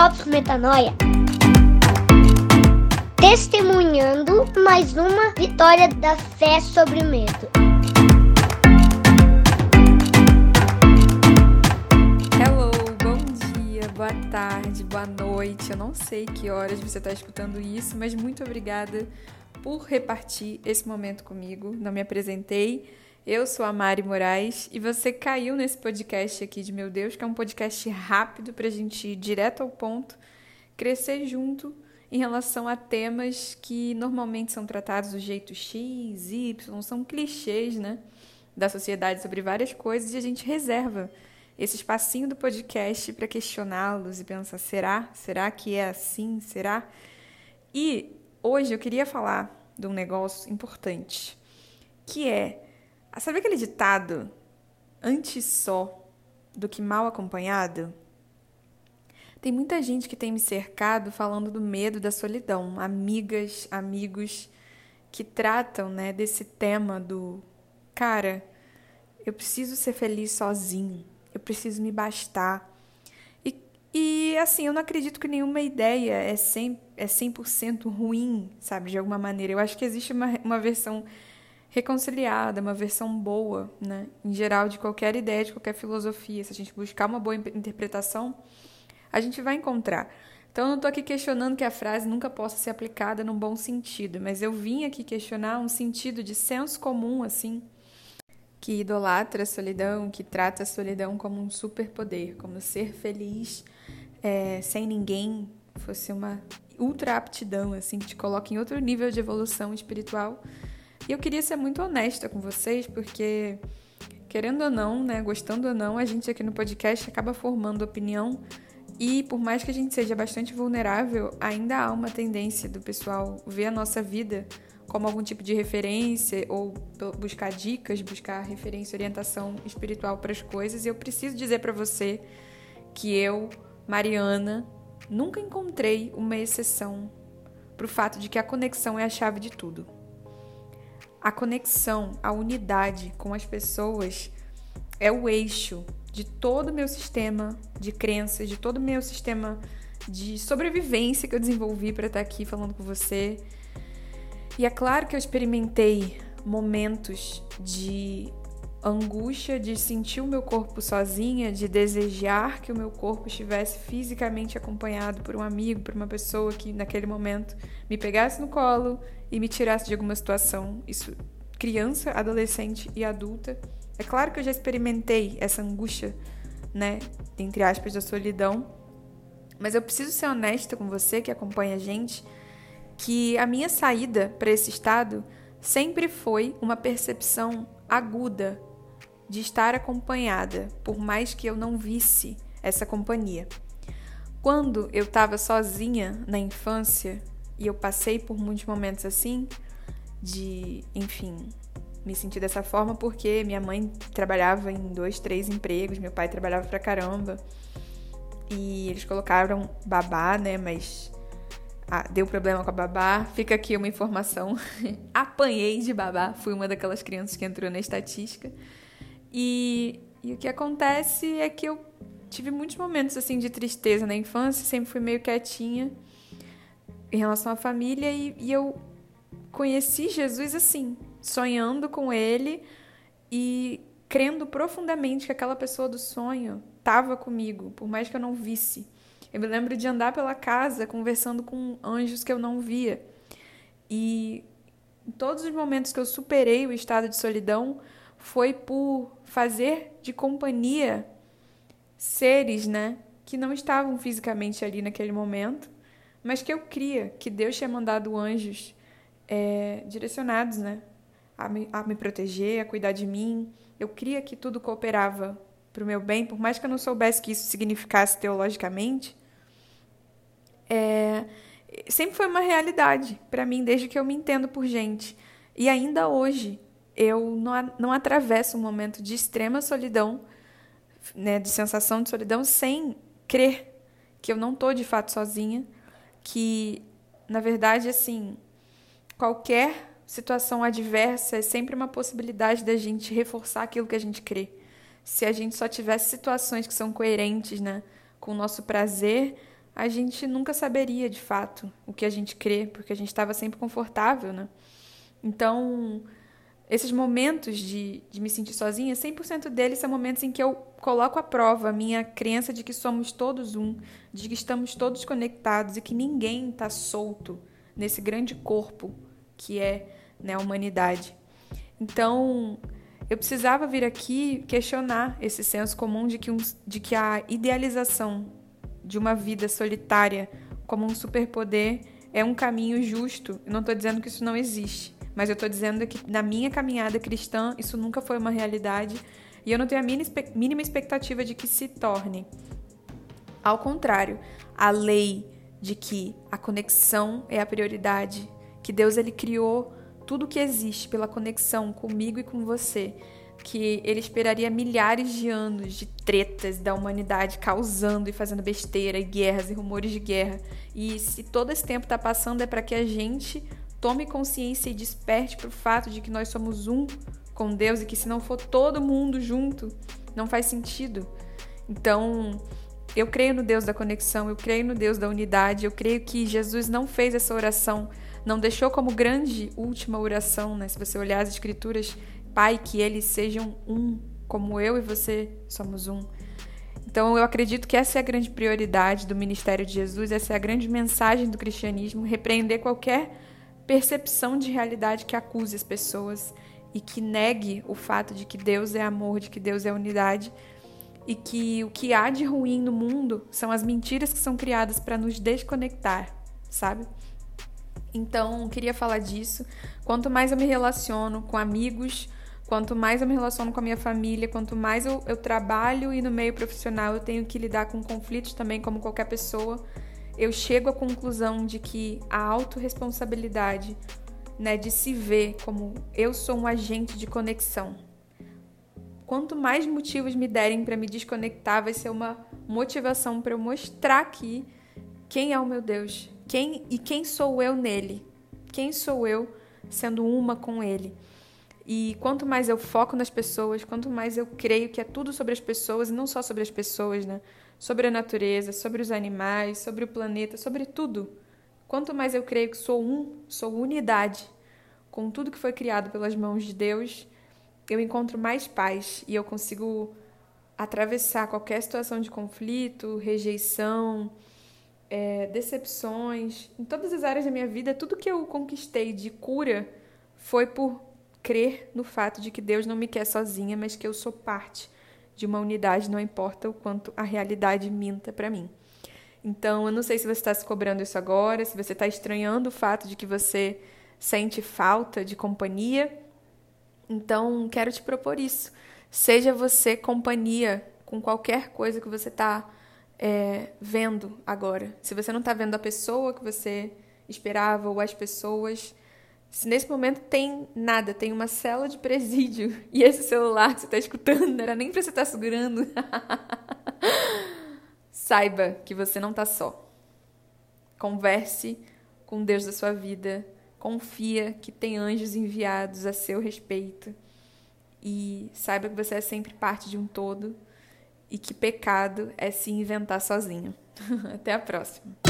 Drops Metanoia. Testemunhando mais uma vitória da fé sobre o medo. Hello, bom dia, boa tarde, boa noite. Eu não sei que horas você está escutando isso, mas muito obrigada por repartir esse momento comigo. Não me apresentei. Eu sou a Mari Moraes e você caiu nesse podcast aqui de Meu Deus, que é um podcast rápido para a gente ir direto ao ponto, crescer junto em relação a temas que normalmente são tratados do jeito X, Y, são clichês, né? Da sociedade sobre várias coisas e a gente reserva esse espacinho do podcast para questioná-los e pensar: será? Será que é assim? Será? E hoje eu queria falar de um negócio importante, que é Sabe aquele ditado antes só do que mal acompanhado? Tem muita gente que tem me cercado falando do medo da solidão, amigas, amigos que tratam, né, desse tema do cara, eu preciso ser feliz sozinho, eu preciso me bastar. E, e assim, eu não acredito que nenhuma ideia é 100%, é 100 ruim, sabe, de alguma maneira. Eu acho que existe uma, uma versão reconciliada, uma versão boa, né? Em geral, de qualquer ideia, de qualquer filosofia. Se a gente buscar uma boa interpretação, a gente vai encontrar. Então, eu não estou aqui questionando que a frase nunca possa ser aplicada num bom sentido, mas eu vim aqui questionar um sentido de senso comum, assim, que idolatra a solidão, que trata a solidão como um superpoder, como ser feliz é, sem ninguém fosse uma ultra aptidão, assim, que te coloca em outro nível de evolução espiritual e eu queria ser muito honesta com vocês, porque, querendo ou não, né, gostando ou não, a gente aqui no podcast acaba formando opinião. E por mais que a gente seja bastante vulnerável, ainda há uma tendência do pessoal ver a nossa vida como algum tipo de referência ou buscar dicas, buscar referência, orientação espiritual para as coisas. E eu preciso dizer para você que eu, Mariana, nunca encontrei uma exceção para o fato de que a conexão é a chave de tudo a conexão, a unidade com as pessoas é o eixo de todo o meu sistema de crenças, de todo o meu sistema de sobrevivência que eu desenvolvi para estar aqui falando com você. E é claro que eu experimentei momentos de angústia, de sentir o meu corpo sozinha, de desejar que o meu corpo estivesse fisicamente acompanhado por um amigo, por uma pessoa que naquele momento me pegasse no colo e me tirasse de alguma situação, isso criança, adolescente e adulta. É claro que eu já experimentei essa angústia, né, entre aspas, da solidão, mas eu preciso ser honesta com você que acompanha a gente, que a minha saída para esse estado sempre foi uma percepção aguda de estar acompanhada, por mais que eu não visse essa companhia. Quando eu estava sozinha na infância, e eu passei por muitos momentos assim, de, enfim, me sentir dessa forma porque minha mãe trabalhava em dois, três empregos, meu pai trabalhava pra caramba. E eles colocaram babá, né? Mas ah, deu problema com a babá. Fica aqui uma informação. Apanhei de babá, fui uma daquelas crianças que entrou na estatística. E, e o que acontece é que eu tive muitos momentos assim de tristeza na infância, sempre fui meio quietinha em relação à família e, e eu conheci Jesus assim, sonhando com ele e crendo profundamente que aquela pessoa do sonho estava comigo, por mais que eu não visse. Eu me lembro de andar pela casa conversando com anjos que eu não via. E em todos os momentos que eu superei o estado de solidão foi por fazer de companhia seres, né, que não estavam fisicamente ali naquele momento, mas que eu cria que Deus tinha mandado anjos é, direcionados, né? A me, a me proteger, a cuidar de mim. Eu cria que tudo cooperava para o meu bem, por mais que eu não soubesse que isso significasse teologicamente. É, sempre foi uma realidade para mim, desde que eu me entendo por gente. E ainda hoje, eu não, não atravesso um momento de extrema solidão, né, de sensação de solidão, sem crer que eu não estou de fato sozinha que, na verdade, assim, qualquer situação adversa é sempre uma possibilidade da gente reforçar aquilo que a gente crê. Se a gente só tivesse situações que são coerentes, né, com o nosso prazer, a gente nunca saberia de fato o que a gente crê, porque a gente estava sempre confortável, né? Então, esses momentos de, de me sentir sozinha, 100% deles são momentos em que eu coloco à prova a minha crença de que somos todos um, de que estamos todos conectados e que ninguém está solto nesse grande corpo que é né, a humanidade. Então, eu precisava vir aqui questionar esse senso comum de que, um, de que a idealização de uma vida solitária como um superpoder é um caminho justo. Eu não estou dizendo que isso não existe, mas eu estou dizendo que na minha caminhada cristã isso nunca foi uma realidade e eu não tenho a mínima expectativa de que se torne. Ao contrário, a lei de que a conexão é a prioridade, que Deus ele criou tudo que existe pela conexão comigo e com você, que ele esperaria milhares de anos de tretas da humanidade causando e fazendo besteira e guerras e rumores de guerra. E se todo esse tempo está passando é para que a gente tome consciência e desperte para o fato de que nós somos um com Deus e que se não for todo mundo junto, não faz sentido. Então, eu creio no Deus da conexão, eu creio no Deus da unidade, eu creio que Jesus não fez essa oração não deixou como grande última oração, né? Se você olhar as escrituras, Pai, que eles sejam um, como eu e você somos um. Então eu acredito que essa é a grande prioridade do ministério de Jesus, essa é a grande mensagem do cristianismo, repreender qualquer percepção de realidade que acuse as pessoas e que negue o fato de que Deus é amor, de que Deus é unidade e que o que há de ruim no mundo são as mentiras que são criadas para nos desconectar, sabe? Então, queria falar disso. Quanto mais eu me relaciono com amigos, quanto mais eu me relaciono com a minha família, quanto mais eu, eu trabalho e no meio profissional eu tenho que lidar com conflitos também, como qualquer pessoa, eu chego à conclusão de que a autorresponsabilidade, né, de se ver como eu sou um agente de conexão. Quanto mais motivos me derem para me desconectar, vai ser uma motivação para eu mostrar aqui quem é o meu Deus, quem e quem sou eu nele? Quem sou eu sendo uma com ele? E quanto mais eu foco nas pessoas, quanto mais eu creio que é tudo sobre as pessoas e não só sobre as pessoas, né? Sobre a natureza, sobre os animais, sobre o planeta, sobre tudo. Quanto mais eu creio que sou um, sou unidade com tudo que foi criado pelas mãos de Deus, eu encontro mais paz e eu consigo atravessar qualquer situação de conflito, rejeição, é, decepções, em todas as áreas da minha vida, tudo que eu conquistei de cura foi por crer no fato de que Deus não me quer sozinha, mas que eu sou parte de uma unidade, não importa o quanto a realidade minta para mim. Então, eu não sei se você está se cobrando isso agora, se você está estranhando o fato de que você sente falta de companhia. Então, quero te propor isso. Seja você companhia com qualquer coisa que você está é, vendo agora. Se você não está vendo a pessoa que você esperava ou as pessoas, se nesse momento tem nada, tem uma cela de presídio e esse celular que você está escutando não era nem para você estar tá segurando, saiba que você não está só. Converse com Deus da sua vida, confia que tem anjos enviados a seu respeito e saiba que você é sempre parte de um todo e que pecado é se inventar sozinho. Até a próxima.